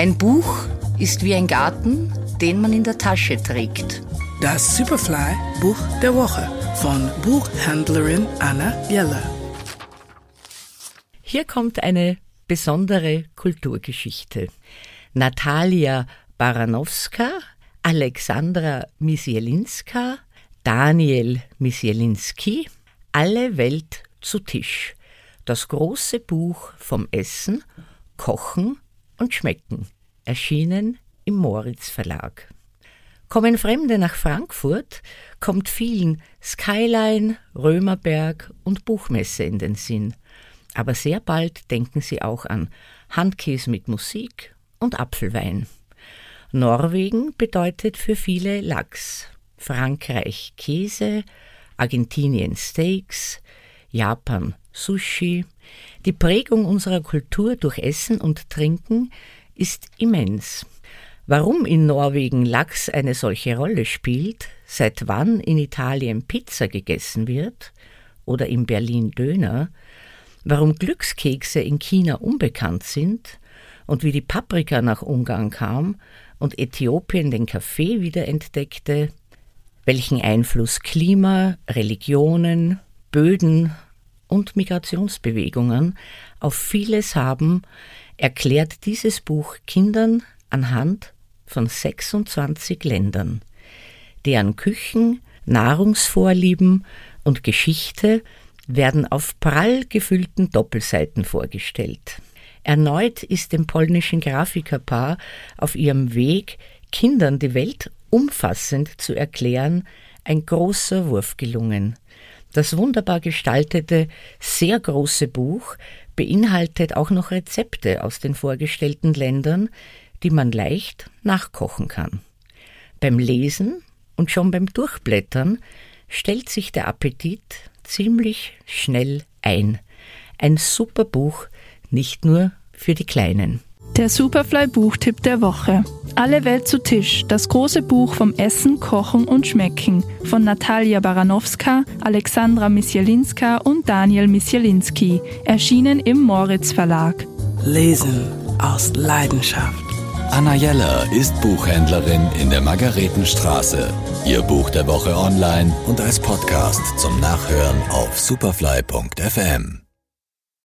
Ein Buch ist wie ein Garten, den man in der Tasche trägt. Das Superfly Buch der Woche von Buchhändlerin Anna Jeller. Hier kommt eine besondere Kulturgeschichte. Natalia Baranowska, Alexandra Misielinska, Daniel Misielinski, Alle Welt zu Tisch. Das große Buch vom Essen, Kochen und Schmecken, erschienen im Moritz Verlag. Kommen Fremde nach Frankfurt, kommt vielen Skyline, Römerberg und Buchmesse in den Sinn. Aber sehr bald denken sie auch an Handkäse mit Musik und Apfelwein. Norwegen bedeutet für viele Lachs, Frankreich Käse, Argentinien Steaks, Japan Sushi. Die Prägung unserer Kultur durch Essen und Trinken ist immens. Warum in Norwegen Lachs eine solche Rolle spielt, seit wann in Italien Pizza gegessen wird oder in Berlin Döner, warum Glückskekse in China unbekannt sind und wie die Paprika nach Ungarn kam und Äthiopien den Kaffee wiederentdeckte, welchen Einfluss Klima, Religionen, Böden und Migrationsbewegungen auf vieles haben, erklärt dieses Buch Kindern anhand von 26 Ländern, deren Küchen, Nahrungsvorlieben und Geschichte werden auf prall gefüllten Doppelseiten vorgestellt. Erneut ist dem polnischen Grafikerpaar auf ihrem Weg, Kindern die Welt umfassend zu erklären, ein großer Wurf gelungen. Das wunderbar gestaltete, sehr große Buch beinhaltet auch noch Rezepte aus den vorgestellten Ländern, die man leicht nachkochen kann. Beim Lesen und schon beim Durchblättern stellt sich der Appetit ziemlich schnell ein. Ein super Buch, nicht nur für die Kleinen. Der Superfly Buchtipp der Woche. Alle Welt zu Tisch, das große Buch vom Essen, Kochen und Schmecken von Natalia Baranowska, Alexandra Misjelinska und Daniel Misjelinski, erschienen im Moritz Verlag. Lesen aus Leidenschaft. Anna Jeller ist Buchhändlerin in der Margaretenstraße. Ihr Buch der Woche online und als Podcast zum Nachhören auf superfly.fm.